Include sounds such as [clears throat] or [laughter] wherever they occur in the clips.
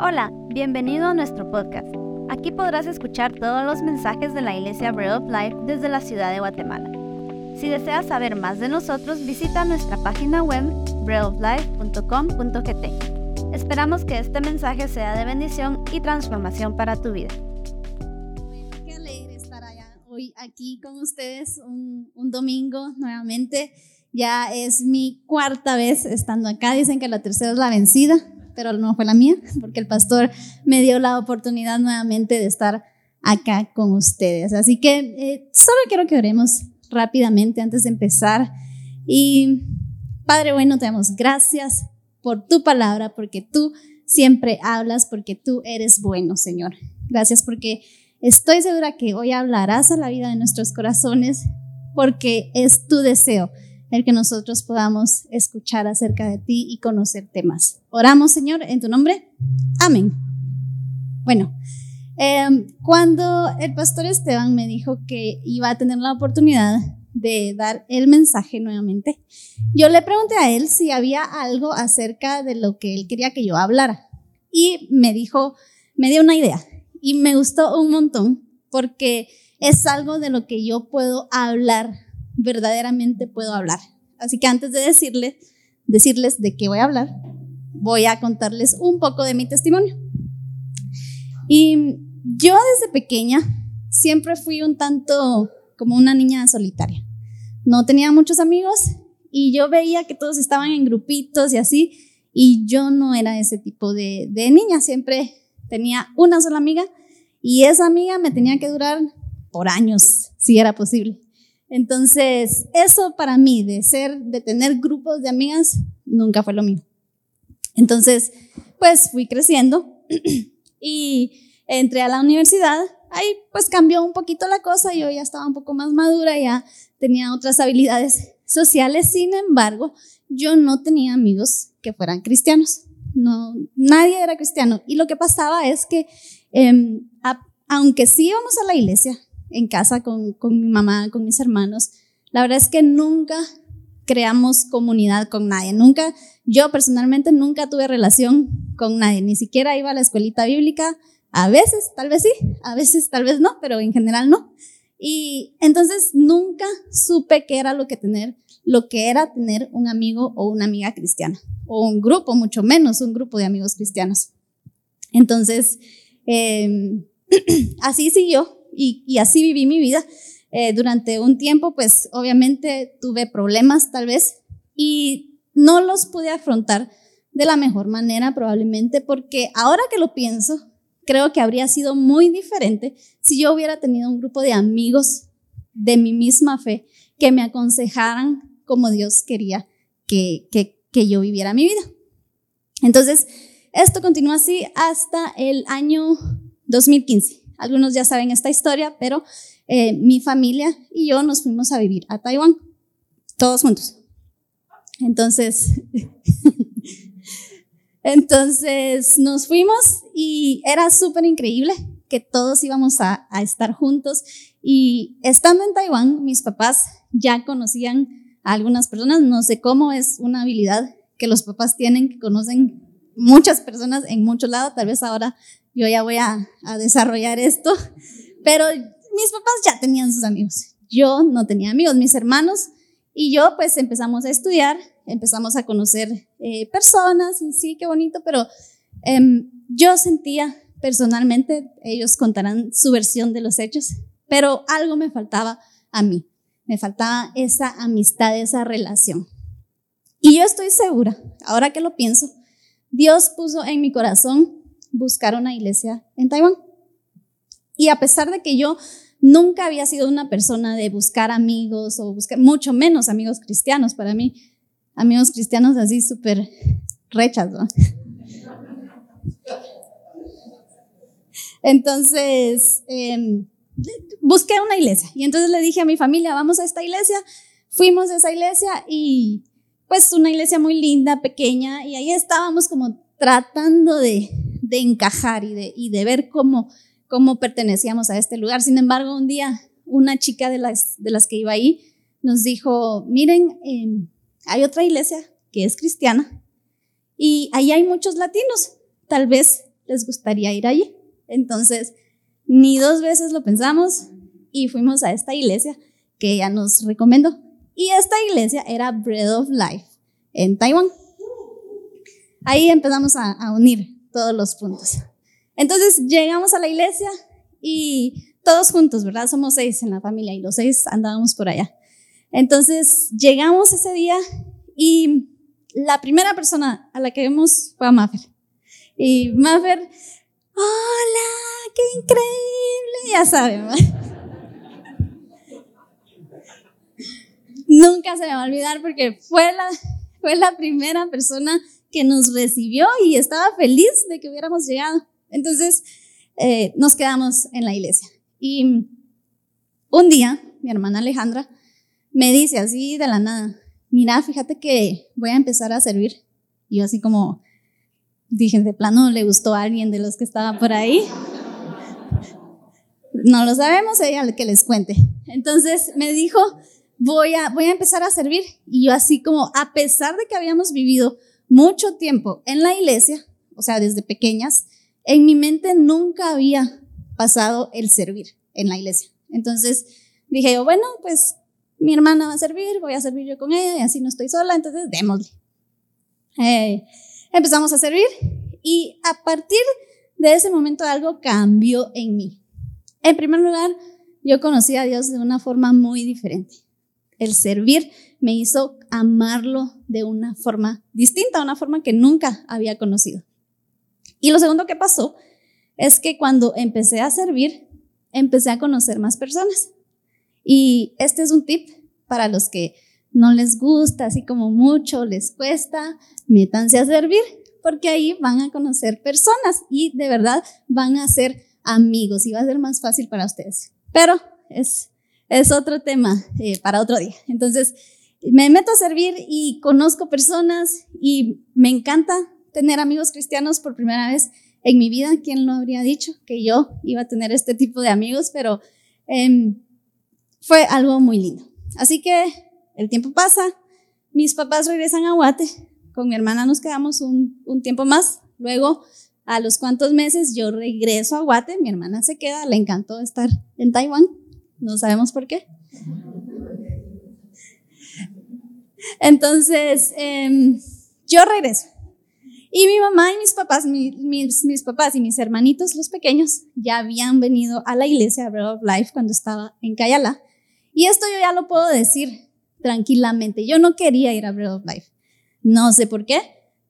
Hola, bienvenido a nuestro podcast. Aquí podrás escuchar todos los mensajes de la Iglesia Bread of Life desde la ciudad de Guatemala. Si deseas saber más de nosotros, visita nuestra página web breadoflife.com.gt. Esperamos que este mensaje sea de bendición y transformación para tu vida. Bueno, qué alegre estar allá hoy aquí con ustedes un, un domingo nuevamente. Ya es mi cuarta vez estando acá. Dicen que la tercera es la vencida pero no fue la mía, porque el pastor me dio la oportunidad nuevamente de estar acá con ustedes. Así que eh, solo quiero que oremos rápidamente antes de empezar. Y Padre bueno, te damos gracias por tu palabra, porque tú siempre hablas, porque tú eres bueno, Señor. Gracias porque estoy segura que hoy hablarás a la vida de nuestros corazones, porque es tu deseo el que nosotros podamos escuchar acerca de ti y conocerte más. Oramos, Señor, en tu nombre. Amén. Bueno, em, cuando el pastor Esteban me dijo que iba a tener la oportunidad de dar el mensaje nuevamente, yo le pregunté a él si había algo acerca de lo que él quería que yo hablara. Y me dijo, me dio una idea y me gustó un montón porque es algo de lo que yo puedo hablar verdaderamente puedo hablar. Así que antes de decirles, decirles de qué voy a hablar, voy a contarles un poco de mi testimonio. Y yo desde pequeña siempre fui un tanto como una niña solitaria. No tenía muchos amigos y yo veía que todos estaban en grupitos y así, y yo no era ese tipo de, de niña, siempre tenía una sola amiga y esa amiga me tenía que durar por años, si era posible. Entonces, eso para mí, de ser, de tener grupos de amigas, nunca fue lo mío. Entonces, pues fui creciendo [clears throat] y entré a la universidad. Ahí pues cambió un poquito la cosa, yo ya estaba un poco más madura, ya tenía otras habilidades sociales, sin embargo, yo no tenía amigos que fueran cristianos. No, nadie era cristiano. Y lo que pasaba es que, em, aunque sí íbamos a la iglesia, en casa con, con mi mamá, con mis hermanos, la verdad es que nunca creamos comunidad con nadie. Nunca, yo personalmente nunca tuve relación con nadie, ni siquiera iba a la escuelita bíblica. A veces, tal vez sí, a veces, tal vez no, pero en general no. Y entonces nunca supe qué era lo que tener, lo que era tener un amigo o una amiga cristiana, o un grupo, mucho menos un grupo de amigos cristianos. Entonces, eh, [clears throat] así siguió y, así viví mi vida. Eh, durante un tiempo, pues obviamente tuve problemas tal vez y no los pude afrontar de la mejor manera probablemente porque ahora que lo pienso, creo que habría sido muy diferente si yo hubiera tenido un grupo de amigos de mi misma fe que me aconsejaran como Dios quería que, que, que yo viviera mi vida. Entonces, esto continúa así hasta el año 2015. Algunos ya saben esta historia, pero eh, mi familia y yo nos fuimos a vivir a Taiwán, todos juntos. Entonces, [laughs] entonces nos fuimos y era súper increíble que todos íbamos a, a, estar juntos. Y estando en Taiwán, mis papás ya conocían a algunas personas, no sé cómo es una habilidad que los papás tienen, que conocen muchas personas en muchos lados, tal vez ahora yo ya voy a, desarrollar esto, pero mis papás ya tenían sus amigos, yo no tenía amigos, mis hermanos y yo pues empezamos a estudiar, empezamos a conocer eh, personas y sí, qué bonito, pero em, yo sentía personalmente, ellos contarán su versión de los hechos, pero algo me faltaba a mí, me faltaba esa amistad, esa relación. Y yo estoy segura, ahora que lo pienso, Dios puso en mi corazón buscar una iglesia en Taiwán. Y a pesar de que yo nunca había sido una persona de buscar amigos o buscar, mucho menos amigos cristianos, para mí, amigos cristianos así súper rechas, Entonces, em, busqué una iglesia y entonces le dije a mi familia, vamos a esta iglesia. Fuimos a esa iglesia y pues una iglesia muy linda, pequeña, y ahí estábamos como tratando de, de encajar y de, y de ver cómo, cómo pertenecíamos a este lugar. Sin embargo, un día una chica de las, de las que iba ahí nos dijo, miren, em, hay otra iglesia que es cristiana y ahí hay muchos latinos. Tal vez les gustaría ir allí. Entonces, ni dos veces lo pensamos y fuimos a esta iglesia que ella nos recomendó. Y esta iglesia era Bread of Life en Taiwán. Ahí empezamos a, a unir todos los puntos. Entonces llegamos a la iglesia y todos juntos, ¿verdad? Somos seis en la familia y los seis andábamos por allá. Entonces llegamos ese día y la primera persona a la que vimos fue a Maffer. Y Maffer, hola, qué increíble, ya saben. Nunca se me va a olvidar porque fue la, fue la primera persona que nos recibió y estaba feliz de que hubiéramos llegado. Entonces eh, nos quedamos en la iglesia. Y un día, mi hermana Alejandra me dice así de la nada, mira, fíjate que voy a empezar a servir. Y yo así como dije, de plano le gustó a alguien de los que estaba por ahí. No lo sabemos, ella que les cuente. Entonces me dijo, voy a, voy a empezar a servir. Y yo así como, a pesar de que habíamos vivido mucho tiempo en la iglesia, o sea, desde pequeñas, en mi mente nunca había pasado el servir en la iglesia. Entonces dije yo, bueno, pues mi hermana va a servir, voy a servir yo con ella y así no estoy sola, entonces démosle. Eh, empezamos a servir y a partir de ese momento algo cambió en mí. En primer lugar, yo conocí a Dios de una forma muy diferente. El servir me hizo amarlo de una forma distinta, una forma que nunca había conocido. Y lo segundo que pasó es que cuando empecé a servir, empecé a conocer más personas. Y este es un tip para los que no les gusta, así como mucho les cuesta, métanse a servir, porque ahí van a conocer personas y de verdad van a ser amigos y va a ser más fácil para ustedes. Pero es, es otro tema eh, para otro día. Entonces, me meto a servir y conozco personas y me encanta tener amigos cristianos por primera vez en mi vida. ¿Quién lo habría dicho que yo iba a tener este tipo de amigos? Pero eh, fue algo muy lindo. Así que el tiempo pasa, mis papás regresan a Guate, con mi hermana nos quedamos un, un tiempo más, luego a los cuantos meses yo regreso a Guate, mi hermana se queda, le encantó estar en Taiwán, no sabemos por qué. Entonces, eh, yo regreso. Y mi mamá y mis papás, mis, papás y mis hermanitos, los pequeños, ya habían venido a la iglesia Bread of Life cuando estaba en Cayala. Y esto yo ya lo puedo decir tranquilamente. Yo no quería ir a Bread of Life. No sé por qué.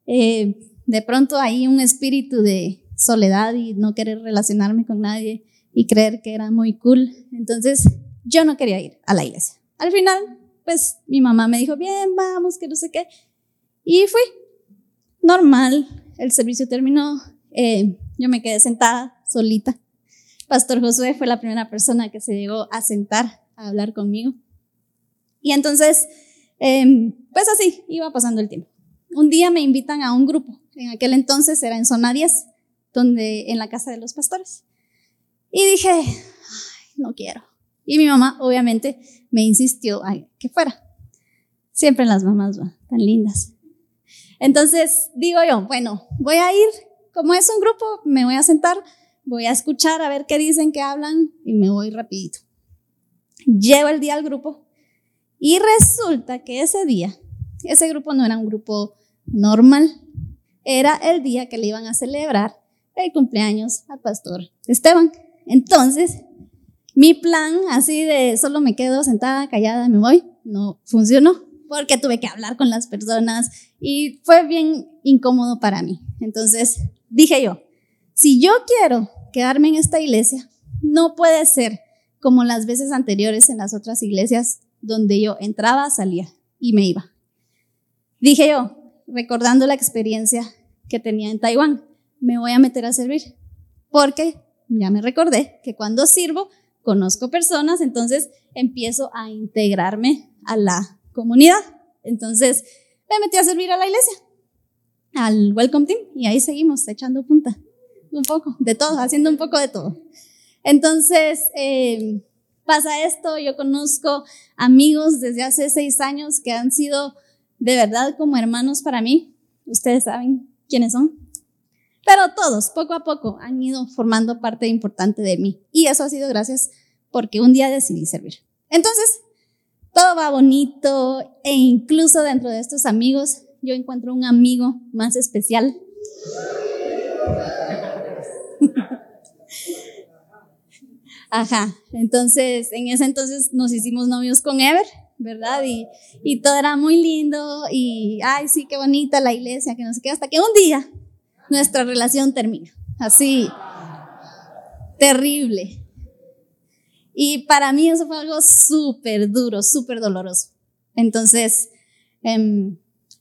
Eh, de pronto hay un espíritu de soledad y no querer relacionarme con nadie y creer que era muy cool. Entonces yo no quería ir a la iglesia. Al final, pues mi mamá me dijo, bien, vamos, que no sé qué. Y fui. Normal, el servicio terminó. Eh, yo me quedé sentada solita. Pastor Josué fue la primera persona que se llegó a sentar a hablar conmigo. Y entonces, em, pues así, iba pasando el tiempo. Un día me invitan a un grupo, en aquel entonces era en zona 10, donde, en la casa de los pastores. Y dije, no quiero. Y mi mamá, obviamente, me insistió a que fuera. Siempre las mamás van, tan lindas. Entonces digo yo, bueno, voy a ir, como es un grupo, me voy a sentar, voy a escuchar a ver qué dicen, qué hablan y me voy rapidito. Llevo el día al grupo y resulta que ese día, ese grupo no era un grupo normal, era el día que le iban a celebrar el cumpleaños al pastor Esteban. Entonces, mi plan así de solo me quedo sentada, callada, me voy, no funcionó porque tuve que hablar con las personas y fue bien incómodo para mí. Entonces, dije yo, si yo quiero quedarme en esta iglesia, no puede ser como las veces anteriores en las otras iglesias donde yo entraba, salía y me iba. Dije yo, recordando la experiencia que tenía en Taiwán, me voy a meter a servir, porque ya me recordé que cuando sirvo conozco personas, entonces empiezo a integrarme a la comunidad. Entonces me metí a servir a la iglesia, al Welcome Team, y ahí seguimos echando punta, un poco, de todo, haciendo un poco de todo. Entonces, eh, pasa esto, yo conozco amigos desde hace seis años que han sido de verdad como hermanos para mí. Ustedes saben quiénes son. Pero todos, poco a poco, han ido formando parte importante de mí. Y eso ha sido gracias porque un día decidí servir. Entonces, todo va bonito e incluso dentro de estos amigos yo encuentro un amigo más especial. Ajá, entonces en ese entonces nos hicimos novios con Ever, ¿verdad? Y, y todo era muy lindo y, ay, sí, qué bonita la iglesia, que no sé qué, hasta que un día nuestra relación termina. Así, terrible. Y para mí eso fue algo súper duro, súper doloroso. Entonces, eh,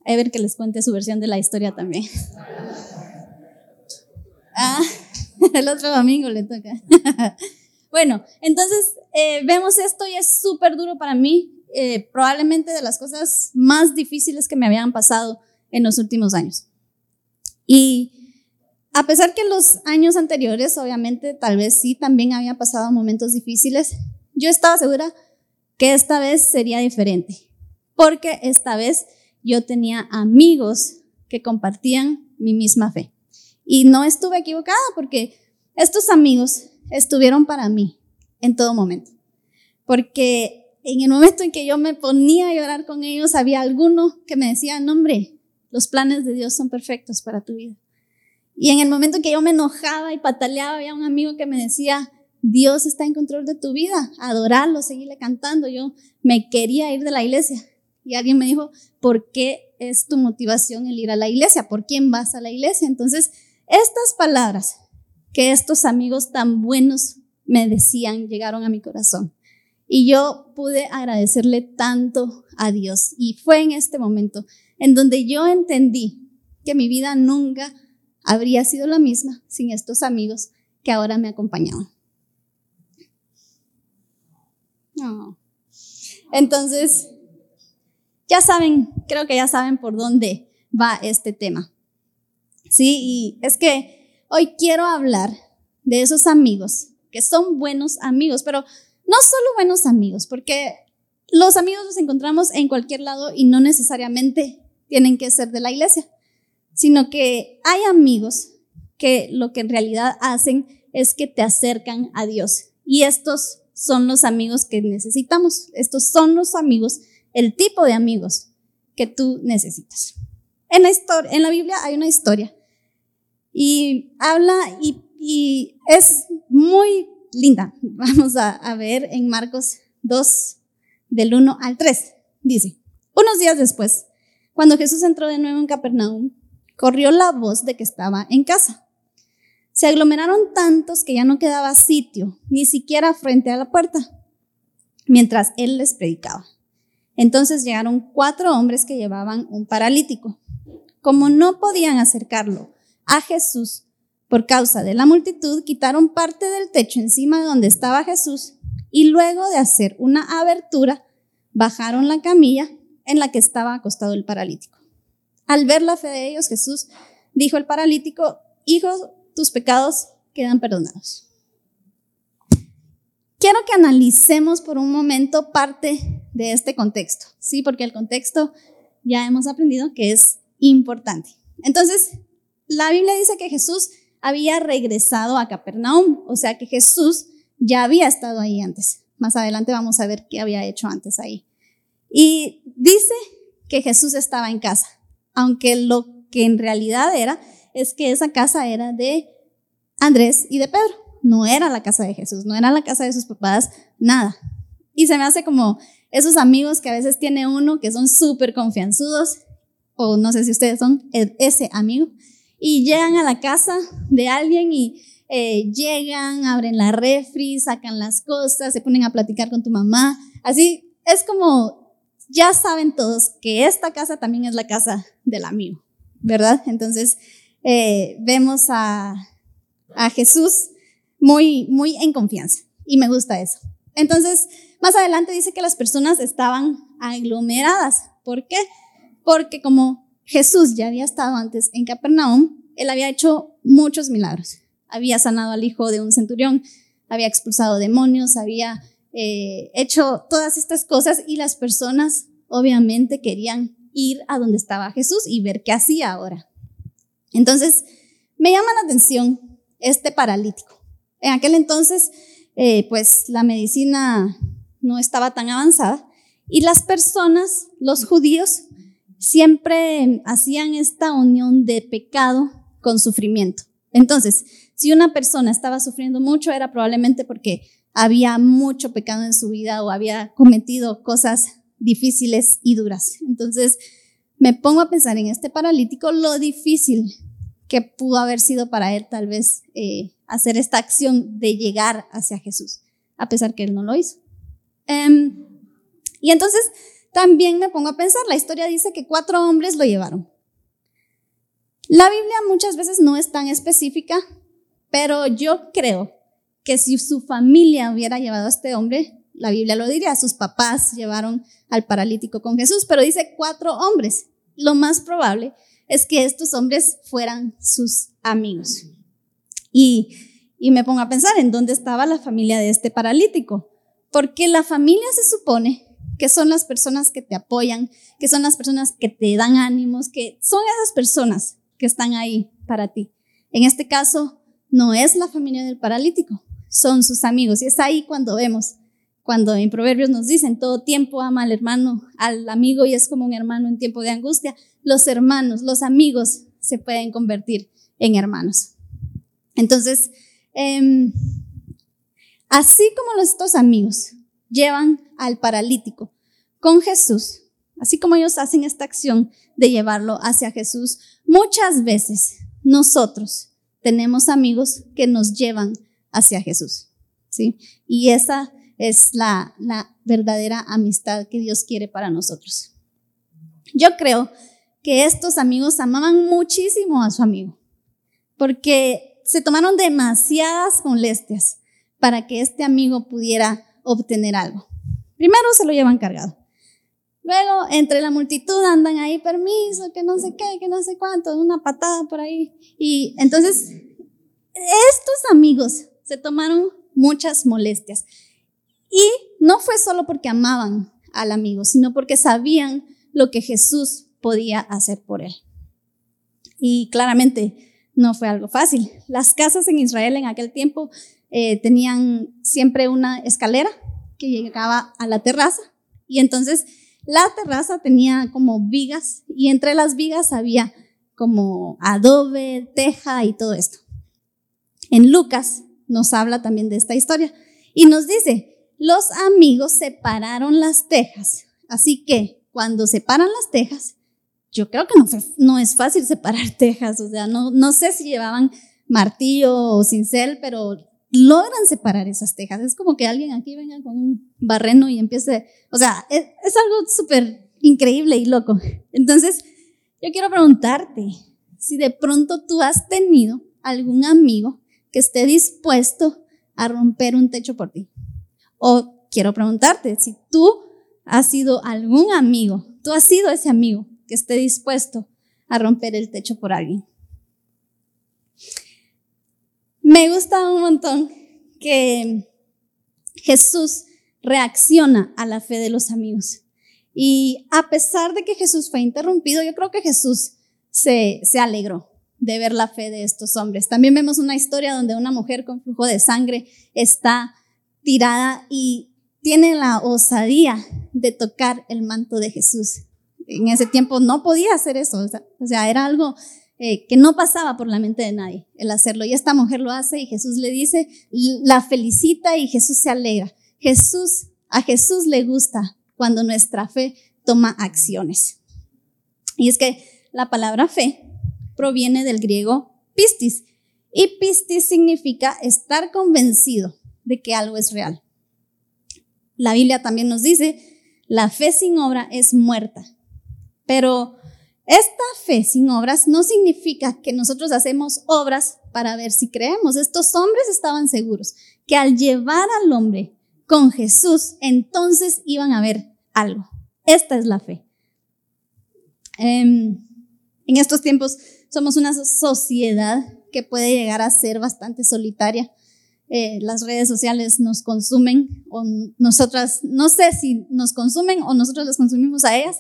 Ever que les cuente su versión de la historia también. [laughs] Ah, [laughs] el otro domingo le toca. [laughs] bueno, entonces eh, vemos esto y es súper duro para mí. Eh, probablemente de las cosas más difíciles que me habían pasado en los últimos años. Y a pesar que los años anteriores, obviamente, tal vez sí, también había pasado momentos difíciles, yo estaba segura que esta vez sería diferente, porque esta vez yo tenía amigos que compartían mi misma fe. Y no estuve equivocada porque estos amigos estuvieron para mí en todo momento. Porque en el momento en que yo me ponía a llorar con ellos, había alguno que me decía, no hombre, los planes de Dios son perfectos para tu vida. Y en el momento en que yo me enojaba y pataleaba, había un amigo que me decía, Dios está en control de tu vida, adorarlo, seguirle cantando. Yo me quería ir de la iglesia y alguien me dijo, ¿por qué es tu motivación el ir a la iglesia? ¿Por quién vas a la iglesia? Entonces, estas palabras que estos amigos tan buenos me decían llegaron a mi corazón. Y yo pude agradecerle tanto a Dios. Y fue en este momento en donde yo entendí que mi vida nunca habría sido la misma sin estos amigos que ahora me acompañaban. Entonces, ya saben, creo que ya saben por dónde va este tema. Sí, y es que hoy quiero hablar de esos amigos que son buenos amigos, pero no solo buenos amigos, porque los amigos los encontramos en cualquier lado y no necesariamente tienen que ser de la iglesia, sino que hay amigos que lo que en realidad hacen es que te acercan a Dios. Y estos son los amigos que necesitamos. Estos son los amigos el tipo de amigos que tú necesitas. En la, historia, en la Biblia hay una historia y habla y, es muy linda. [laughs] Vamos a, a ver en Marcos 2, del 1 al 3. Dice, unos días después, cuando Jesús entró de nuevo en Capernaum, corrió la voz de que estaba en casa. Se aglomeraron tantos que ya no quedaba sitio, ni siquiera frente a la puerta, mientras él les predicaba. Entonces llegaron cuatro hombres que llevaban un paralítico. Como no podían acercarlo a Jesús por causa de la multitud, quitaron parte del techo encima de donde estaba Jesús y luego de hacer una abertura, bajaron la camilla en la que estaba acostado el paralítico. Al ver la fe de ellos, Jesús dijo al paralítico, hijo, tus pecados quedan perdonados. Quiero que analicemos por un momento parte de este contexto, ¿sí? Porque el contexto ya hemos aprendido que es importante. Entonces, la Biblia dice que Jesús había regresado a Capernaum, o sea que Jesús ya había estado ahí antes. Más adelante vamos a ver qué había hecho antes ahí. Y dice que Jesús estaba en casa, aunque lo que en realidad era es que esa casa era de Andrés y de Pedro no era la casa de Jesús, no era la casa de sus papás, nada. Y se me hace como esos amigos que a veces tiene uno que son súper confianzudos, o no sé si ustedes son ese amigo, y llegan a la casa de alguien y eh, llegan, abren la refri, sacan las cosas, se ponen a platicar con tu mamá. Así es como, ya saben todos que esta casa también es la casa del amigo, ¿verdad? Entonces, eh, vemos a, a Jesús muy, muy en confianza. Y me gusta eso. Entonces, más adelante dice que las personas estaban aglomeradas. ¿Por qué? Porque como Jesús ya había estado antes en Capernaum, él había hecho muchos milagros. Había sanado al hijo de un centurión, había expulsado demonios, había eh, hecho todas estas cosas y las personas obviamente querían ir a donde estaba Jesús y ver qué hacía ahora. Entonces, me llama la atención este paralítico. En aquel entonces, eh, pues la medicina no estaba tan avanzada y las personas, los judíos, siempre hacían esta unión de pecado con sufrimiento. Entonces, si una persona estaba sufriendo mucho, era probablemente porque había mucho pecado en su vida o había cometido cosas difíciles y duras. Entonces, me pongo a pensar en este paralítico lo difícil que pudo haber sido para él tal vez eh, hacer esta acción de llegar hacia Jesús, a pesar que él no lo hizo. Em, y entonces también me pongo a pensar, la historia dice que cuatro hombres lo llevaron. La Biblia muchas veces no es tan específica, pero yo creo que si su familia hubiera llevado a este hombre, la Biblia lo diría, sus papás llevaron al paralítico con Jesús, pero dice cuatro hombres. Lo más probable es que estos hombres fueran sus amigos. Y, y me pongo a pensar en dónde estaba la familia de este paralítico, porque la familia se supone que son las personas que te apoyan, que son las personas que te dan ánimos, que son esas personas que están ahí para ti. En este caso, no es la familia del paralítico, son sus amigos. Y es ahí cuando vemos, cuando en Proverbios nos dicen, todo tiempo ama al hermano, al amigo y es como un hermano en tiempo de angustia. Los hermanos, los amigos se pueden convertir en hermanos. Entonces, em, así como estos amigos llevan al paralítico con Jesús, así como ellos hacen esta acción de llevarlo hacia Jesús, muchas veces nosotros tenemos amigos que nos llevan hacia Jesús, ¿sí? Y esa es la, verdadera amistad que Dios quiere para nosotros. Yo creo que estos amigos amaban muchísimo a su amigo, porque se tomaron demasiadas molestias para que este amigo pudiera obtener algo. Primero se lo llevan cargado. Luego, entre la multitud andan ahí, permiso, que no sé qué, que no sé cuánto, una patada por ahí. Y entonces, estos amigos se tomaron muchas molestias. Y no fue solo porque amaban al amigo, sino porque sabían lo que Jesús podía hacer por él. Y claramente no fue algo fácil. Las casas en Israel en aquel tiempo eh, tenían siempre una escalera que llegaba a la terraza y entonces la terraza tenía como vigas y entre las vigas había como adobe, teja y todo esto. En Lucas nos habla también de esta historia y nos dice, los amigos separaron las tejas, así que cuando separan las tejas, yo creo que no, es fácil separar [laughs] tejas, o sea, no, no sé si llevaban martillo o cincel, pero logran separar esas tejas. Es como que alguien aquí venga con un barreno y empiece, o sea, es, es algo súper increíble y loco. Entonces, yo quiero preguntarte si de pronto tú has tenido algún amigo que esté dispuesto a romper un techo por ti. O quiero preguntarte si tú has sido algún amigo, tú has sido ese amigo que esté dispuesto a romper el techo por alguien. Me gusta un montón que Jesús reacciona a la fe de los amigos. Y a pesar de que Jesús fue interrumpido, yo creo que Jesús se, se alegró de ver la fe de estos hombres. También vemos una historia donde una mujer con flujo de sangre está tirada y tiene la osadía de tocar el manto de Jesús. En ese tiempo no podía hacer eso, o sea, era algo eh, que no pasaba por la mente de nadie el hacerlo. Y esta mujer lo hace y Jesús le dice, la felicita y Jesús se alegra. Jesús, a Jesús le gusta cuando nuestra fe toma acciones. Y es que la palabra fe proviene del griego pistis. Y pistis significa estar convencido de que algo es real. La Biblia también nos dice, la fe sin obra es muerta. Pero esta fe sin obras no significa que nosotros hacemos obras para ver si creemos. Estos hombres estaban seguros que al llevar al hombre con Jesús, entonces iban a ver algo. Esta es la fe. Em, en estos tiempos somos una sociedad que puede llegar a ser bastante solitaria. Eh, las redes sociales nos consumen o nosotras, no sé si nos consumen o nosotros las consumimos a ellas,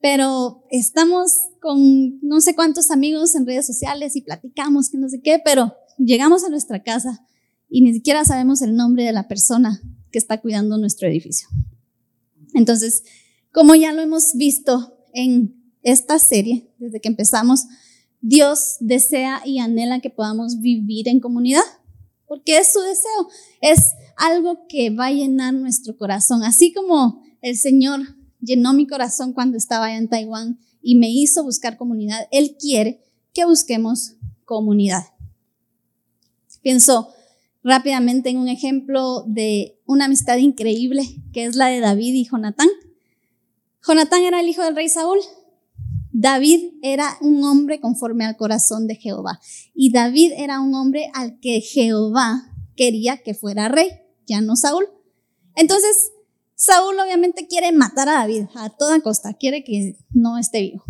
pero estamos con no sé cuántos amigos en redes sociales y platicamos que no sé qué, pero llegamos a nuestra casa y ni siquiera sabemos el nombre de la persona que está cuidando nuestro edificio. Entonces, como ya lo hemos visto en esta serie, desde que empezamos, Dios desea y anhela que podamos vivir en comunidad, porque es su deseo, es algo que va a llenar nuestro corazón, así como el Señor llenó mi corazón cuando estaba allá en Taiwán y me hizo buscar comunidad, Él quiere que busquemos comunidad. Pienso rápidamente en un ejemplo de una amistad increíble, que es la de David y Jonatán. Jonatán era el hijo del rey Saúl. David era un hombre conforme al corazón de Jehová. Y David era un hombre al que Jehová quería que fuera rey, ya no Saúl. Entonces, Saúl obviamente quiere matar a David a toda costa, quiere que no esté vivo.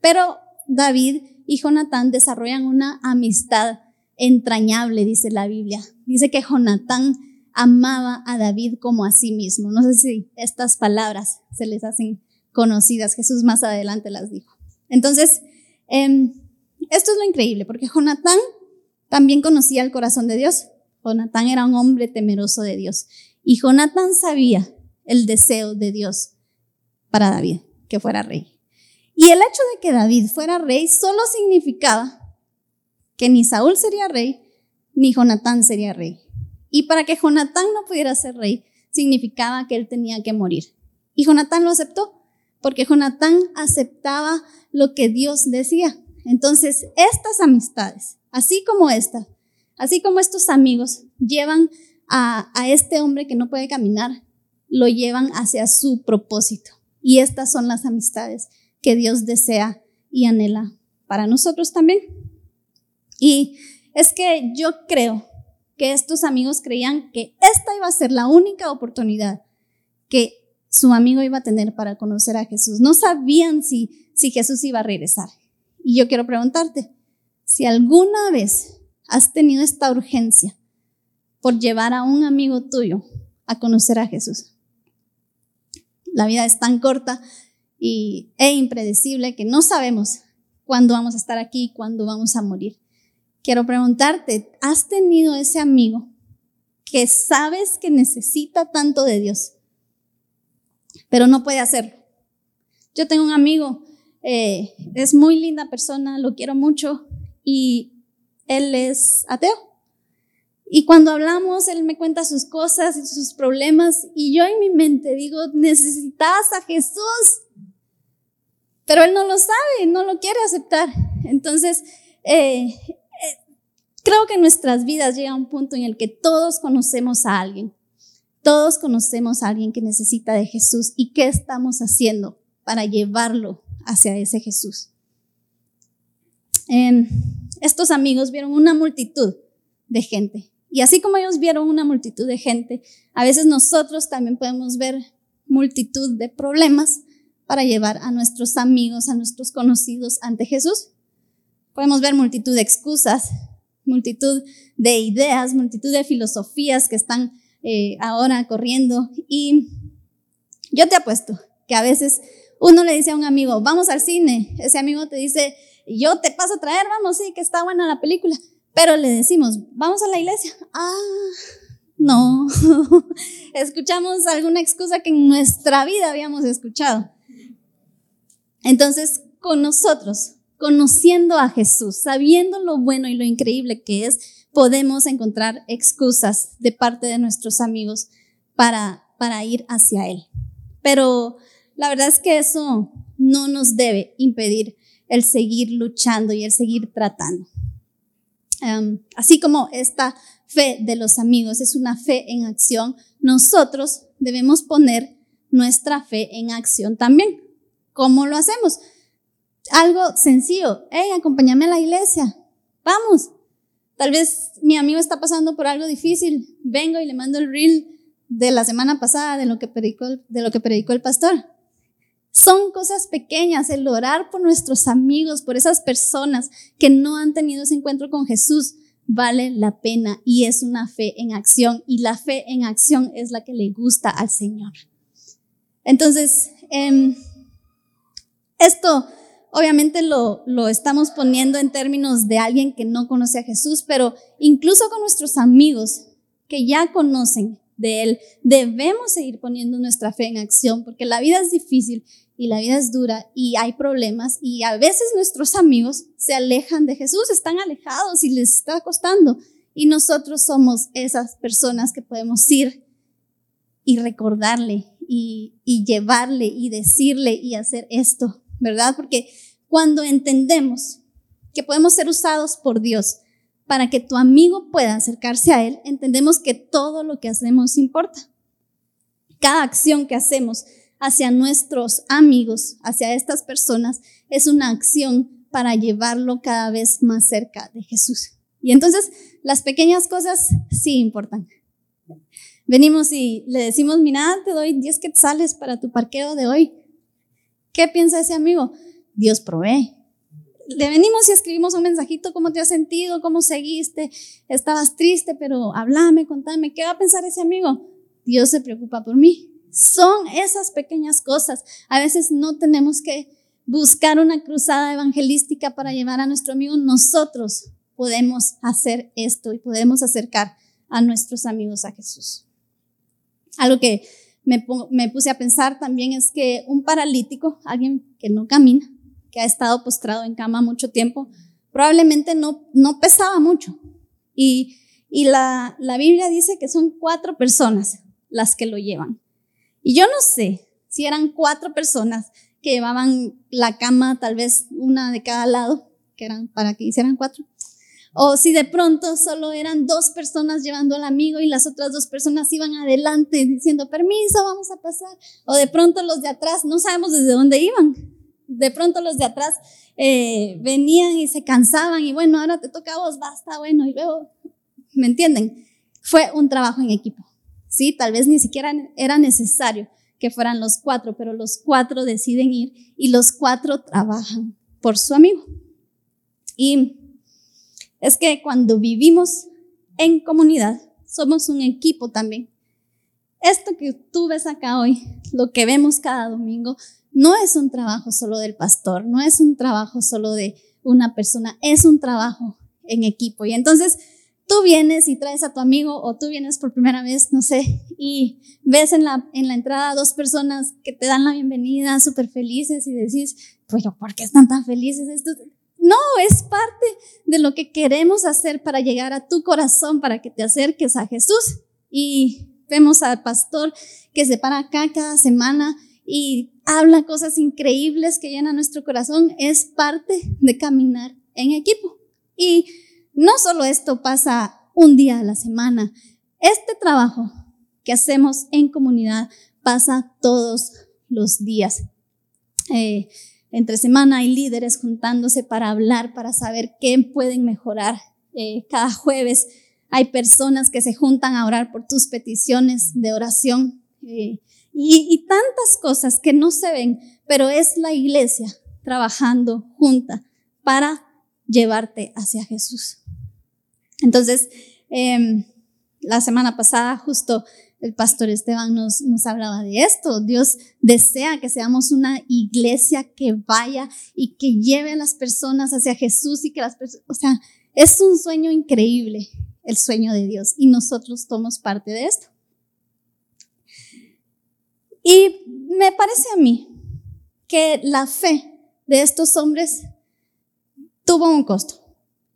Pero David y Jonatán desarrollan una amistad entrañable, dice la Biblia. Dice que Jonatán amaba a David como a sí mismo. No sé si estas palabras se les hacen conocidas. Jesús más adelante las dijo. Entonces, em, esto es lo increíble, porque Jonatán también conocía el corazón de Dios. Jonatán era un hombre temeroso de Dios. Y Jonatán sabía el deseo de Dios para David, que fuera rey. Y el hecho de que David fuera rey solo significaba que ni Saúl sería rey, ni Jonatán sería rey. Y para que Jonatán no pudiera ser rey, significaba que él tenía que morir. Y Jonatán lo aceptó, porque Jonatán aceptaba lo que Dios decía. Entonces, estas amistades, así como esta, así como estos amigos, llevan a, a este hombre que no puede caminar, lo llevan hacia su propósito. Y estas son las amistades que Dios desea y anhela para nosotros también. Y es que yo creo que estos amigos creían que esta iba a ser la única oportunidad que su amigo iba a tener para conocer a Jesús. No sabían si, si Jesús iba a regresar. Y yo quiero preguntarte, si alguna vez has tenido esta urgencia por llevar a un amigo tuyo a conocer a Jesús. La vida es tan corta y, e impredecible que no sabemos cuándo vamos a estar aquí, cuándo vamos a morir quiero preguntarte, ¿has tenido ese amigo que sabes que necesita tanto de Dios, pero no puede hacerlo? Yo tengo un amigo, eh, es muy linda persona, lo quiero mucho y él es ateo. Y cuando hablamos, él me cuenta sus cosas y sus problemas y yo en mi mente digo, necesitas a Jesús. Pero él no lo sabe, no lo quiere aceptar. Entonces, eh, Creo que en nuestras vidas llega un punto en el que todos conocemos a alguien. Todos conocemos a alguien que necesita de Jesús y qué estamos haciendo para llevarlo hacia ese Jesús. estos amigos vieron una multitud de gente y así como ellos vieron una multitud de gente, a veces nosotros también podemos ver multitud de problemas para llevar a nuestros amigos, a nuestros conocidos ante Jesús. Podemos ver multitud de excusas, multitud de ideas, multitud de filosofías que están eh, ahora corriendo. Y yo te apuesto que a veces uno le dice a un amigo, vamos al cine, ese amigo te dice, yo te paso a traer, vamos, sí, que está buena la película, pero le decimos, vamos a la iglesia. Ah, no, [laughs] escuchamos alguna excusa que en nuestra vida habíamos escuchado. Entonces, con nosotros conociendo a Jesús, sabiendo lo bueno y lo increíble que es, podemos encontrar excusas de parte de nuestros amigos para, para ir hacia Él. Pero la verdad es que eso no nos debe impedir el seguir luchando y el seguir tratando. así como esta fe de los amigos es una fe en acción, nosotros debemos poner nuestra fe en acción también. ¿Cómo lo hacemos? algo sencillo. Hey, acompáñame a la iglesia. Vamos. Tal vez mi amigo está pasando por algo difícil. Vengo y le mando el reel de la semana pasada de lo que predicó, el pastor. Son cosas pequeñas, el orar por nuestros amigos, por esas personas que no han tenido ese encuentro con Jesús, vale la pena y es una fe en acción y la fe en acción es la que le gusta al Señor. Entonces, eh, Esto obviamente lo, lo estamos poniendo en términos de alguien que no conoce a Jesús, pero incluso con nuestros amigos que ya conocen de Él, debemos seguir poniendo nuestra fe en acción, porque la vida es difícil y la vida es dura y hay problemas y a veces nuestros amigos se alejan de Jesús, están alejados y les está costando. Y nosotros somos esas personas que podemos ir y recordarle y, y llevarle y decirle y hacer esto ¿verdad? Porque cuando entendemos que podemos ser usados por Dios para que tu amigo pueda acercarse a Él, entendemos que todo lo que hacemos importa. Cada acción que hacemos hacia nuestros amigos, hacia estas personas, es una acción para llevarlo cada vez más cerca de Jesús. Y entonces las pequeñas cosas sí importan. Venimos y le decimos, mira, te doy 10 quetzales para tu parqueo de hoy. ¿Qué piensa ese amigo? Dios provee. Le venimos y escribimos un mensajito, ¿cómo te has sentido? ¿Cómo seguiste? Estabas triste, pero háblame, contame. ¿Qué va a pensar ese amigo? Dios se preocupa por mí. Son esas pequeñas cosas. A veces no tenemos que buscar una cruzada evangelística para llevar a nuestro amigo. Nosotros podemos hacer esto y podemos acercar a nuestros amigos a Jesús. Algo que me, puse a pensar también es que un paralítico, alguien que no camina, que ha estado postrado en cama mucho tiempo, probablemente no, pesaba mucho. Y, y la, la Biblia dice que son cuatro personas las que lo llevan. Y yo no sé si eran cuatro personas que llevaban la cama, tal vez una de cada lado, que eran para que hicieran cuatro, o si de pronto solo eran dos personas llevando al amigo y las otras dos personas iban adelante diciendo, permiso, vamos a pasar. O de pronto los de atrás, no sabemos desde dónde iban. De pronto los de atrás eh, venían y se cansaban y bueno, ahora te toca a vos, basta, bueno, y luego, ¿me entienden? Fue un trabajo en equipo. Sí, tal vez ni siquiera era necesario que fueran los cuatro, pero los cuatro deciden ir y los cuatro trabajan por su amigo. Y es que cuando vivimos en comunidad, somos un equipo también. Esto que tú ves acá hoy, lo que vemos cada domingo, no es un trabajo solo del pastor, no es un trabajo solo de una persona, es un trabajo en equipo. Y entonces tú vienes y traes a tu amigo o tú vienes por primera vez, no sé, y ves en la, en la entrada dos personas que te dan la bienvenida súper felices y decís, pero ¿por qué están tan felices estos? No, es parte de lo que queremos hacer para llegar a tu corazón, para que te acerques a Jesús. Y vemos al pastor que se para acá cada semana y habla cosas increíbles que llenan nuestro corazón. Es parte de caminar en equipo. Y no solo esto pasa un día a la semana. Este trabajo que hacemos en comunidad pasa todos los días. Eh, entre semana hay líderes juntándose para hablar, para saber qué pueden mejorar. Eh, cada jueves hay personas que se juntan a orar por tus peticiones de oración eh, y, tantas cosas que no se ven, pero es la iglesia trabajando junta para llevarte hacia Jesús. Entonces, eh, la semana pasada justo el pastor Esteban nos, nos hablaba de esto. Dios desea que seamos una iglesia que vaya y que lleve a las personas hacia Jesús y que las personas, o sea, es un sueño increíble el sueño de Dios y nosotros somos parte de esto. Y me parece a mí que la fe de estos hombres tuvo un costo.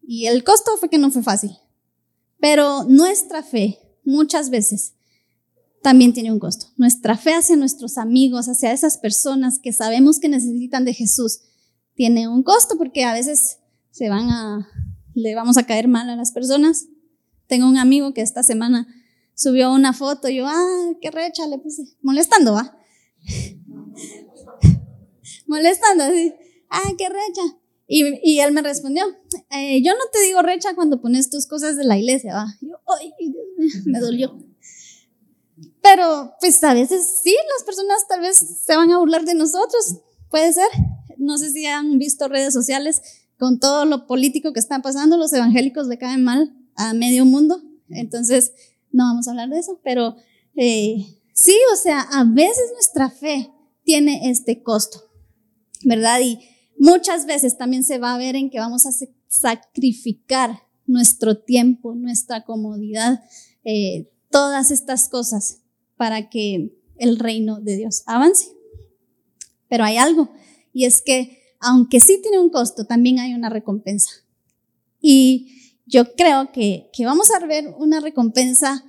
Y el costo fue que no fue fácil. Pero nuestra fe muchas veces también tiene un costo. Nuestra fe hacia nuestros amigos, hacia esas personas que sabemos que necesitan de Jesús, tiene un costo porque a veces se van a, le vamos a caer mal a las personas. Tengo un amigo que esta semana subió una foto y yo, ah, qué recha, le puse, molestando, va. [laughs] molestando, así, ah, qué recha. Y, él me respondió, eh, yo no te digo recha cuando pones tus cosas de la iglesia, va. Yo, ay, me dolió. Pero pues a veces sí, las personas tal vez se van a burlar de nosotros, puede ser. No sé si han visto redes sociales con todo lo político que está pasando, los evangélicos le caen mal a medio mundo, entonces no vamos a hablar de eso, pero eh, sí, o sea, a veces nuestra fe tiene este costo. ¿verdad? Y muchas veces también se va a ver en que vamos a sacrificar nuestro tiempo, nuestra comodidad, eh, todas estas cosas para que el reino de Dios avance. Pero hay algo, y es que aunque sí tiene un costo, también hay una recompensa. Y yo creo que, que vamos a ver una recompensa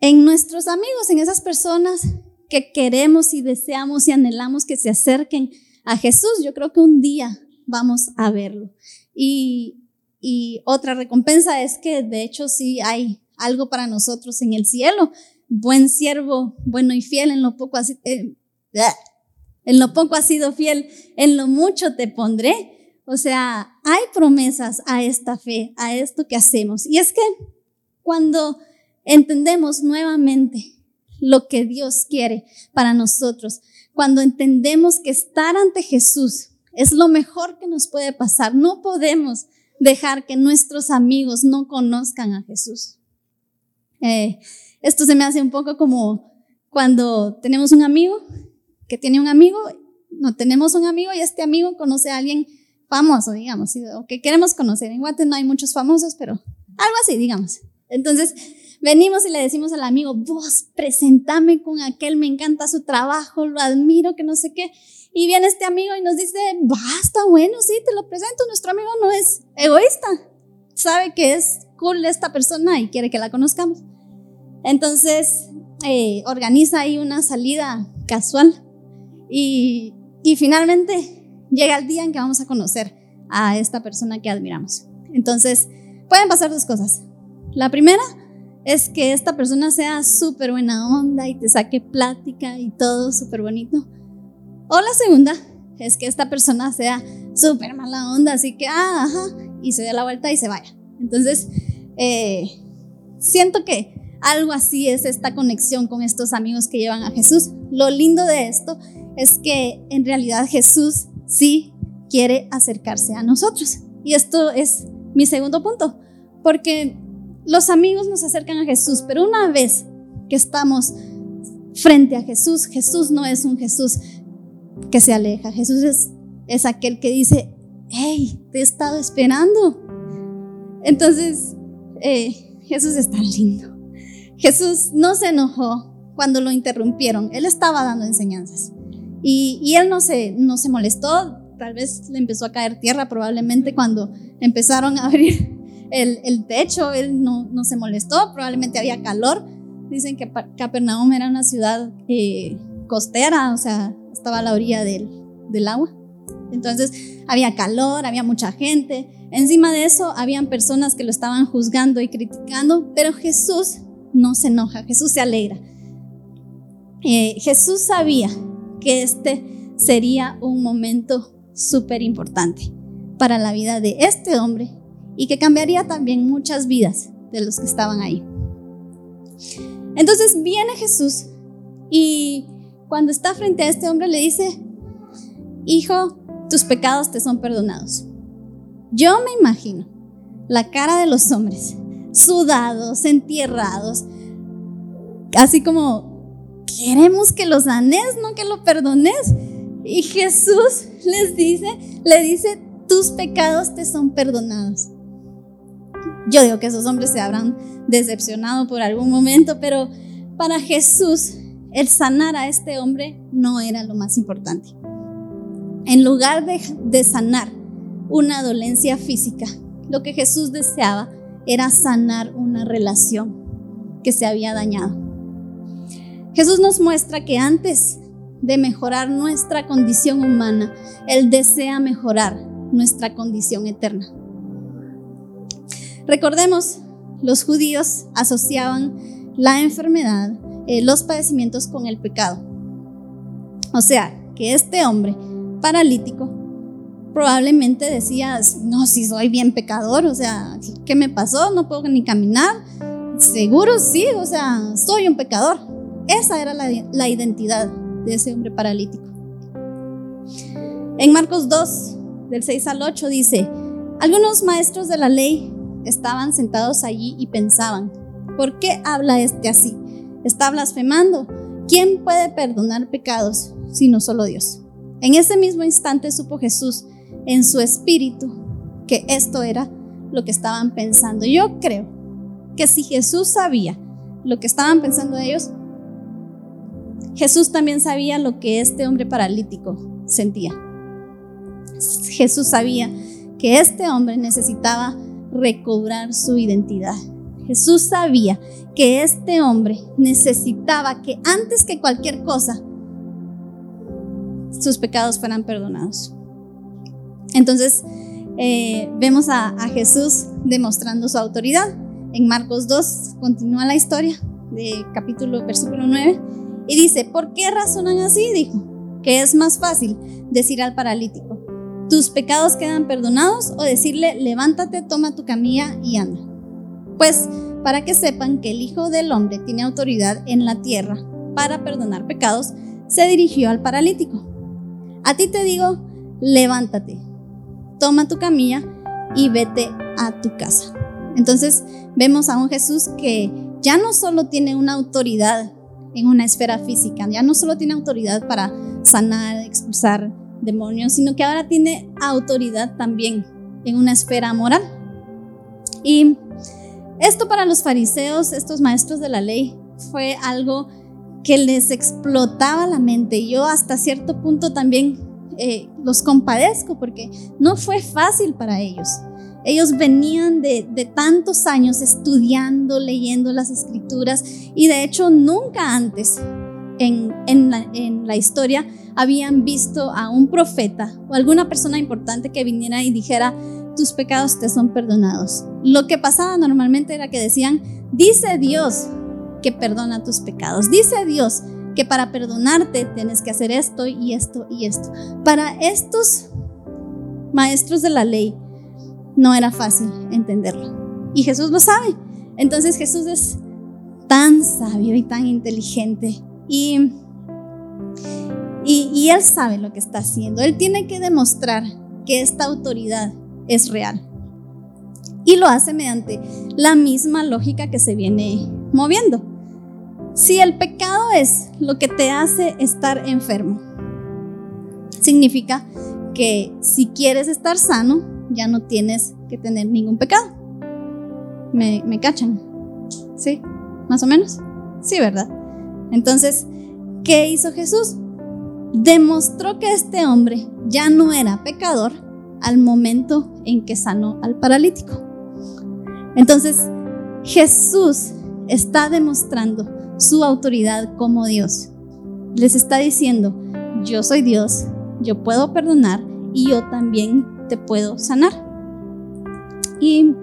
en nuestros amigos, en esas personas que queremos y deseamos y anhelamos que se acerquen a Jesús. Yo creo que un día vamos a verlo. Y, y otra recompensa es que de hecho sí hay algo para nosotros en el cielo. Buen siervo, bueno y fiel, en lo poco así, eh, en lo poco has sido fiel, en lo mucho te pondré. O sea, hay promesas a esta fe, a esto que hacemos. Y es que cuando entendemos nuevamente lo que Dios quiere para nosotros, cuando entendemos que estar ante Jesús es lo mejor que nos puede pasar, no podemos dejar que nuestros amigos no conozcan a Jesús. Eh, esto se me hace un poco como cuando tenemos un amigo que tiene un amigo, no tenemos un amigo y este amigo conoce a alguien famoso, digamos, o que queremos conocer. En Guate no hay muchos famosos, pero algo así, digamos. Entonces, venimos y le decimos al amigo, vos presentame con aquel, me encanta su trabajo, lo admiro, que no sé qué. Y viene este amigo y nos dice, basta, bueno, sí, te lo presento, nuestro amigo no es egoísta, sabe que es cool esta persona y quiere que la conozcamos. Entonces, eh, organiza ahí una salida casual y, finalmente llega el día en que vamos a conocer a esta persona que admiramos. Entonces, pueden pasar dos cosas. La primera es que esta persona sea súper buena onda y te saque plática y todo súper bonito. O la segunda es que esta persona sea súper mala onda, así que, ah, ajá, y se dé la vuelta y se vaya. Entonces, eh, siento que algo así es esta conexión con estos amigos que llevan a Jesús. Lo lindo de esto es que en realidad Jesús sí quiere acercarse a nosotros. Y esto es mi segundo punto, porque los amigos nos acercan a Jesús, pero una vez que estamos frente a Jesús, Jesús no es un Jesús que se aleja, Jesús es, es aquel que dice, hey, te he estado esperando. Entonces, eh, Jesús es tan lindo. Jesús no se enojó cuando lo interrumpieron, él estaba dando enseñanzas. Y, él no se, no se molestó, tal vez le empezó a caer tierra probablemente cuando empezaron a abrir el, el techo, él no, no, se molestó, probablemente había calor. Dicen que Capernaum era una ciudad eh, costera, o sea, estaba a la orilla del, del agua. Entonces había calor, había mucha gente. Encima de eso, habían personas que lo estaban juzgando y criticando, pero Jesús no se enoja, Jesús se alegra. Eh, Jesús sabía que este sería un momento súper importante para la vida de este hombre y que cambiaría también muchas vidas de los que estaban ahí. Entonces viene Jesús y cuando está frente a este hombre le dice, hijo, tus pecados te son perdonados. Yo me imagino la cara de los hombres, sudados, entierrados, así como queremos que los sanes, no que lo perdones. Y Jesús les dice, le dice, tus pecados te son perdonados. Yo digo que esos hombres se habrán decepcionado por algún momento, pero para Jesús el sanar a este hombre no era lo más importante. En lugar de, de sanar una dolencia física, lo que Jesús deseaba era sanar una relación que se había dañado. Jesús nos muestra que antes de mejorar nuestra condición humana, Él desea mejorar nuestra condición eterna. Recordemos, los judíos asociaban la enfermedad, eh, los padecimientos con el pecado. O sea, que este hombre paralítico probablemente decía, no, si soy bien pecador, o sea, ¿qué me pasó? No puedo ni caminar. Seguro sí, o sea, soy un pecador. Esa era la, identidad de ese hombre paralítico. En Marcos 2, del 6 al 8 dice, algunos maestros de la ley estaban sentados allí y pensaban, ¿por qué habla este así? Está blasfemando. ¿Quién puede perdonar pecados sino solo Dios? En ese mismo instante supo Jesús en su espíritu que esto era lo que estaban pensando. Yo creo que si Jesús sabía lo que estaban pensando ellos, Jesús también sabía lo que este hombre paralítico sentía. Jesús sabía que este hombre necesitaba recobrar su identidad. Jesús sabía que este hombre necesitaba que antes que cualquier cosa sus pecados fueran perdonados. Entonces eh, vemos a, a Jesús demostrando su autoridad. En Marcos 2 continúa la historia de capítulo versículo 9 y dice, ¿por qué razonan así? Dijo, que es más fácil decir al paralítico, tus pecados quedan perdonados o decirle, levántate, toma tu camilla y anda. Pues para que sepan que el Hijo del Hombre tiene autoridad en la tierra para perdonar pecados, se dirigió al paralítico. A ti te digo, levántate, toma tu camilla y vete a tu casa. Entonces vemos a un Jesús que ya no solo tiene una autoridad en una esfera física, ya no solo tiene autoridad para sanar, expulsar demonios, sino que ahora tiene autoridad también en una esfera moral. Y esto para los fariseos, estos maestros de la ley, fue algo que les explotaba la mente. Yo hasta cierto punto también eh, los compadezco porque no fue fácil para ellos. Ellos venían de, tantos años estudiando, leyendo las escrituras y de hecho nunca antes en, en la historia habían visto a un profeta o alguna persona importante que viniera y dijera, tus pecados te son perdonados. Lo que pasaba normalmente era que decían, dice Dios que perdona tus pecados, dice Dios que para perdonarte tienes que hacer esto y esto y esto. Para estos maestros de la ley no era fácil entenderlo. Y Jesús lo sabe. Entonces Jesús es tan sabio y tan inteligente y y, Él sabe lo que está haciendo. Él tiene que demostrar que esta autoridad es real. Y lo hace mediante la misma lógica que se viene moviendo. Si el pecado es lo que te hace estar enfermo, significa que si quieres estar sano, ya no tienes que tener ningún pecado. ¿Me, cachan? ¿Sí? ¿Más o menos? Sí, ¿verdad? Entonces, ¿qué hizo Jesús? demostró que este hombre ya no era pecador al momento en que sanó al paralítico. Entonces, Jesús está demostrando su autoridad como Dios. Les está diciendo, yo soy Dios, yo puedo perdonar y yo también te puedo sanar. Y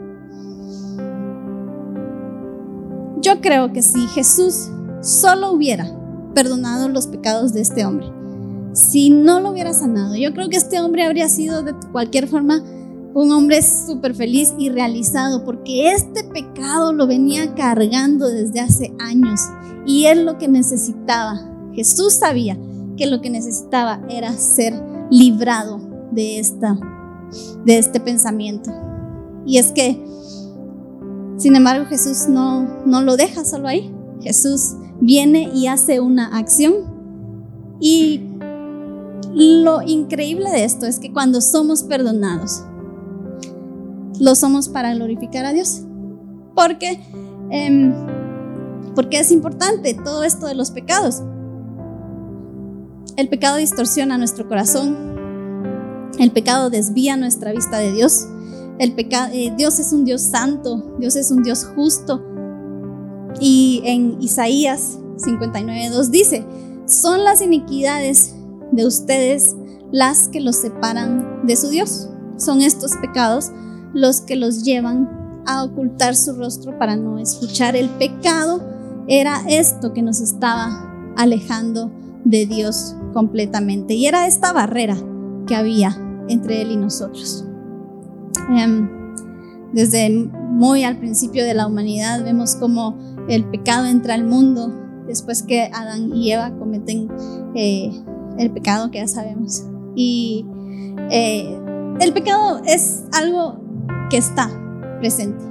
yo creo que si Jesús solo hubiera perdonado los pecados de este hombre, si no lo hubiera sanado. Yo creo que este hombre habría sido de cualquier forma un hombre súper feliz y realizado porque este pecado lo venía cargando desde hace años y él lo que necesitaba, Jesús sabía que lo que necesitaba era ser librado de, esta, de este pensamiento. Y es que, sin embargo, Jesús no, no lo deja solo ahí. Jesús viene y hace una acción y lo increíble de esto es que cuando somos perdonados, lo somos para glorificar a Dios. Porque, em, porque es importante todo esto de los pecados. El pecado distorsiona nuestro corazón. El pecado desvía nuestra vista de Dios. El pecado, eh, Dios es un Dios santo. Dios es un Dios justo. Y en Isaías 59.2 dice, son las iniquidades de ustedes las que los separan de su Dios. Son estos pecados los que los llevan a ocultar su rostro para no escuchar. El pecado era esto que nos estaba alejando de Dios completamente. Y era esta barrera que había entre Él y nosotros. Em, desde muy al principio de la humanidad vemos como el pecado entra al mundo después que Adán y Eva cometen eh, el pecado que ya sabemos. Y eh, el pecado es algo que está presente.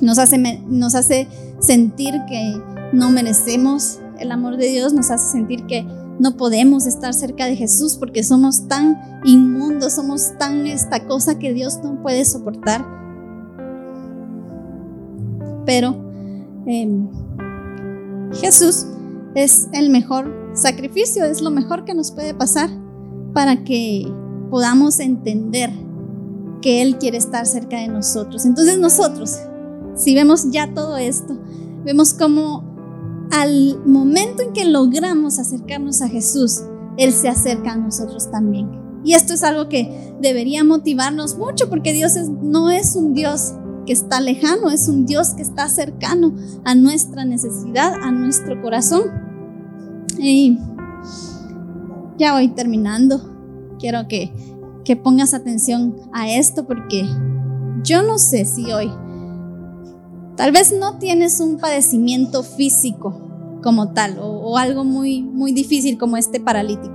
Nos hace, nos hace sentir que no merecemos el amor de Dios, nos hace sentir que no podemos estar cerca de Jesús porque somos tan inmundos, somos tan esta cosa que Dios no puede soportar. Pero em, Jesús es el mejor sacrificio, es lo mejor que nos puede pasar para que podamos entender que Él quiere estar cerca de nosotros. Entonces nosotros, si vemos ya todo esto, vemos como al momento en que logramos acercarnos a Jesús, Él se acerca a nosotros también. Y esto es algo que debería motivarnos mucho porque Dios no es un Dios que está lejano, es un Dios que está cercano a nuestra necesidad, a nuestro corazón. Y ya voy terminando. Quiero que, que pongas atención a esto porque yo no sé si hoy tal vez no tienes un padecimiento físico como tal o, algo muy, muy difícil como este paralítico,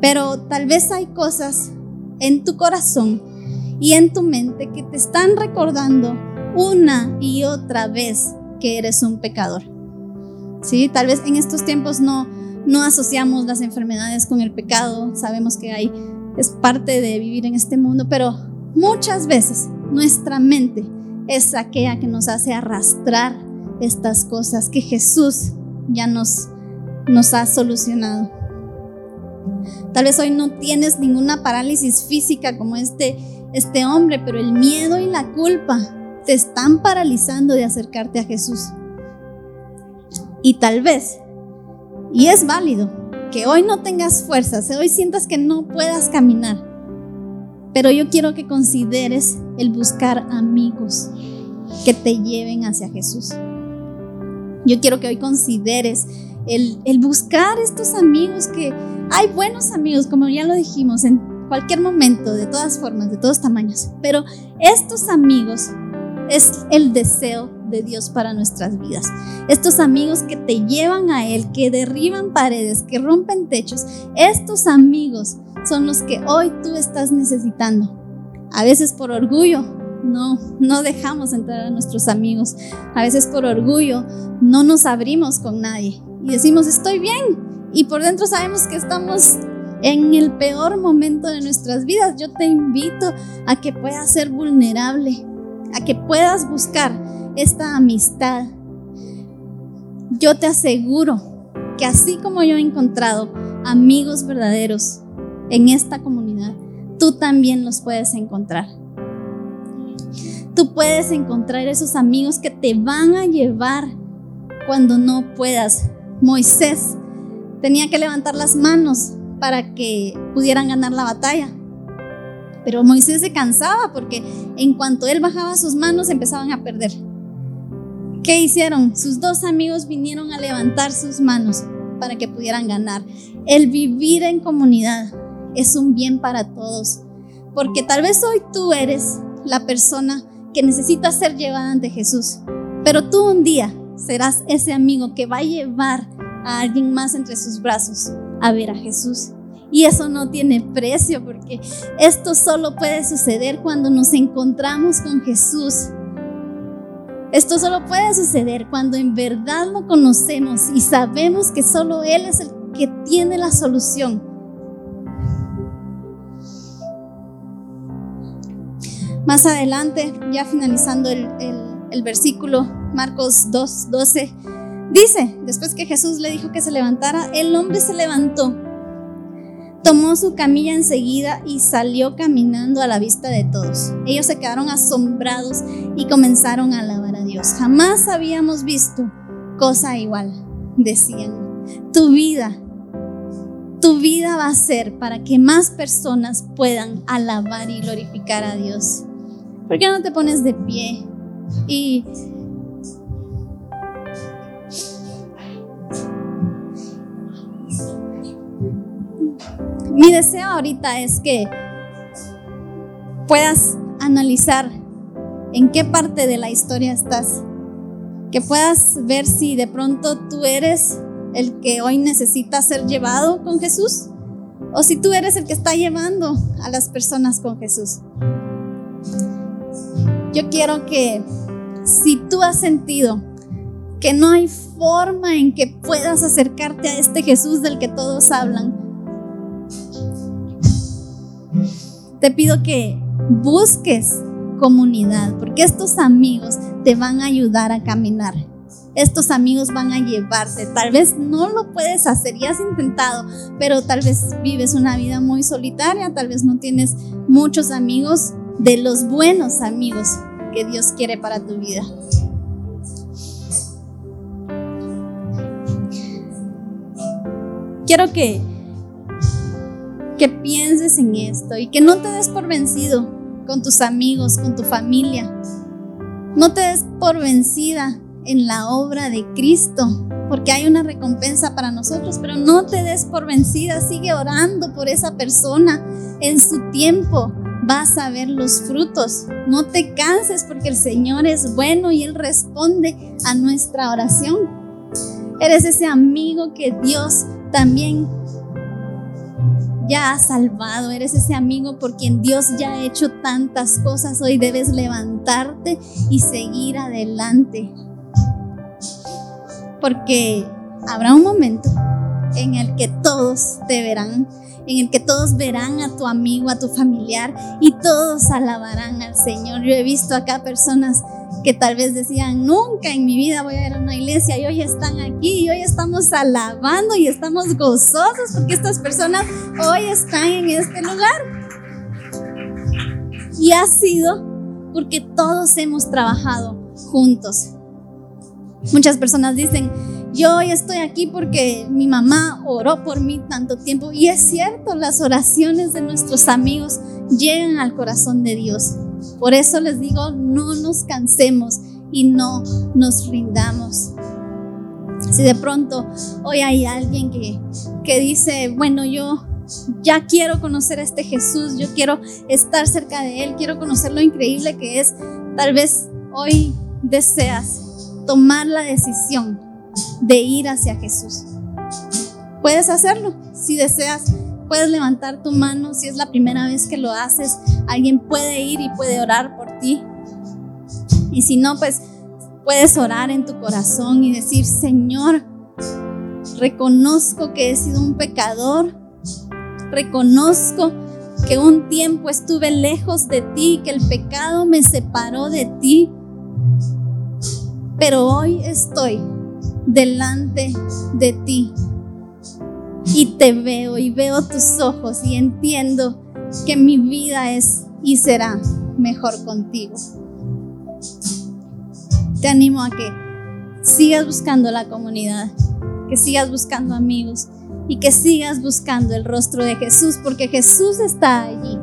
pero tal vez hay cosas en tu corazón y en tu mente que te están recordando una y otra vez que eres un pecador. Sí, tal vez en estos tiempos no no asociamos las enfermedades con el pecado, sabemos que hay es parte de vivir en este mundo, pero muchas veces nuestra mente es aquella que nos hace arrastrar estas cosas que Jesús ya nos nos ha solucionado. Tal vez hoy no tienes ninguna parálisis física como este este hombre, pero el miedo y la culpa te están paralizando de acercarte a Jesús. Y tal vez, y es válido, que hoy no tengas fuerzas, hoy sientas que no puedas caminar, pero yo quiero que consideres el buscar amigos que te lleven hacia Jesús. Yo quiero que hoy consideres el, el buscar estos amigos que hay buenos amigos, como ya lo dijimos, en cualquier momento, de todas formas, de todos tamaños. Pero estos amigos es el deseo de Dios para nuestras vidas. Estos amigos que te llevan a Él, que derriban paredes, que rompen techos, estos amigos son los que hoy tú estás necesitando. A veces por orgullo no, no dejamos entrar a nuestros amigos. A veces por orgullo no nos abrimos con nadie y decimos estoy bien. Y por dentro sabemos que estamos en el peor momento de nuestras vidas. Yo te invito a que puedas ser vulnerable, a que puedas buscar esta amistad. Yo te aseguro que así como yo he encontrado amigos verdaderos en esta comunidad, tú también los puedes encontrar. Tú puedes encontrar esos amigos que te van a llevar cuando no puedas. Moisés tenía que levantar las manos para que pudieran ganar la batalla. Pero Moisés se cansaba porque en cuanto él bajaba sus manos empezaban a perder. ¿Qué hicieron? Sus dos amigos vinieron a levantar sus manos para que pudieran ganar. El vivir en comunidad es un bien para todos. Porque tal vez hoy tú eres la persona que necesita ser llevada ante Jesús. Pero tú un día serás ese amigo que va a llevar a alguien más entre sus brazos a ver a Jesús. Y eso no tiene precio porque esto solo puede suceder cuando nos encontramos con Jesús. Esto solo puede suceder cuando en verdad lo conocemos y sabemos que solo Él es el que tiene la solución. Más adelante, ya finalizando el, el versículo, Marcos 2, 12, dice, después que Jesús le dijo que se levantara, el hombre se levantó Tomó su camilla enseguida y salió caminando a la vista de todos. Ellos se quedaron asombrados y comenzaron a alabar a Dios. Jamás habíamos visto cosa igual, decían. Tu vida, tu vida va a ser para que más personas puedan alabar y glorificar a Dios. ¿Por qué no te pones de pie y Mi deseo ahorita es que puedas analizar en qué parte de la historia estás, que puedas ver si de pronto tú eres el que hoy necesita ser llevado con Jesús o si tú eres el que está llevando a las personas con Jesús. Yo quiero que si tú has sentido que no hay forma en que puedas acercarte a este Jesús del que todos hablan. Te pido que busques comunidad, porque estos amigos te van a ayudar a caminar. Estos amigos van a llevarte. Tal vez no lo puedes hacer, ya has intentado, pero tal vez vives una vida muy solitaria, tal vez no tienes muchos amigos de los buenos amigos que Dios quiere para tu vida. Quiero que que pienses en esto y que no te des por vencido con tus amigos, con tu familia. No te des por vencida en la obra de Cristo, porque hay una recompensa para nosotros, pero no te des por vencida, sigue orando por esa persona. En su tiempo vas a ver los frutos. No te canses porque el Señor es bueno y Él responde a nuestra oración. Eres ese amigo que Dios también ya has salvado, eres ese amigo por quien Dios ya ha hecho tantas cosas. Hoy debes levantarte y seguir adelante. Porque habrá un momento en el que todos te verán, en el que todos verán a tu amigo, a tu familiar y todos alabarán al Señor. Yo he visto acá personas que tal vez decían, nunca en mi vida voy a ir a una iglesia y hoy están aquí y hoy estamos alabando y estamos gozosos porque estas personas hoy están en este lugar. Y ha sido porque todos hemos trabajado juntos. Muchas personas dicen, yo hoy estoy aquí porque mi mamá oró por mí tanto tiempo. Y es cierto, las oraciones de nuestros amigos llegan al corazón de Dios. Por eso les digo, no nos cansemos y no nos rindamos. Si de pronto hoy hay alguien que, que dice, bueno, yo ya quiero conocer a este Jesús, yo quiero estar cerca de Él, quiero conocer lo increíble que es, tal vez hoy deseas tomar la decisión de ir hacia Jesús. Puedes hacerlo si deseas Puedes levantar tu mano si es la primera vez que lo haces. Alguien puede ir y puede orar por ti. Y si no, pues puedes orar en tu corazón y decir, Señor, reconozco que he sido un pecador. Reconozco que un tiempo estuve lejos de ti, que el pecado me separó de ti. Pero hoy estoy delante de ti y te veo y veo tus ojos y entiendo que mi vida es y será mejor contigo. Te animo a que sigas buscando la comunidad, que sigas buscando amigos y que sigas buscando el rostro de Jesús, porque Jesús está allí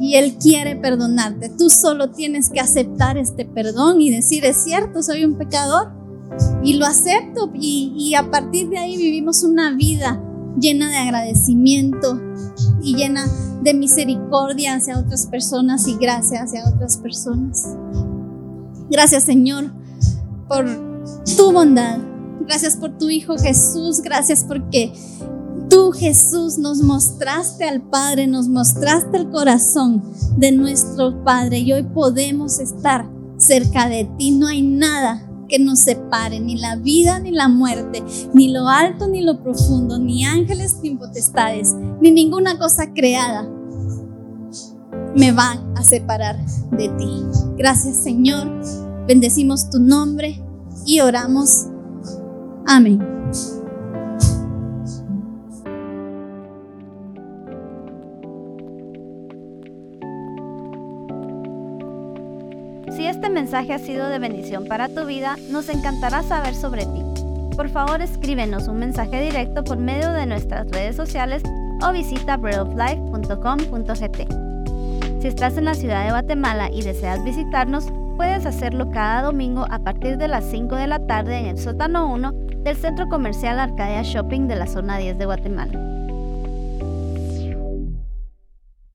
y Él quiere perdonarte. Tú solo tienes que aceptar este perdón y decir, es cierto, soy un pecador, y lo acepto y, a partir de ahí vivimos una vida llena de agradecimiento y llena de misericordia hacia otras personas y gracias hacia otras personas. Gracias Señor por tu bondad. Gracias por tu Hijo Jesús. Gracias porque tú Jesús nos mostraste al Padre, nos mostraste el corazón de nuestro Padre y hoy podemos estar cerca de ti. No hay nada que nos separe, ni la vida ni la muerte, ni lo alto ni lo profundo, ni ángeles ni potestades, ni ninguna cosa creada me va a separar de ti. Gracias Señor, bendecimos tu nombre y oramos. Amén. Este mensaje ha sido de bendición para tu vida, nos encantará saber sobre ti. Por favor, escríbenos un mensaje directo por medio de nuestras redes sociales o visita breadoflife.com.gt. Si estás en la ciudad de Guatemala y deseas visitarnos, puedes hacerlo cada domingo a partir de las 5 de la tarde en el sótano 1 del Centro Comercial Arcadia Shopping de la zona 10 de Guatemala.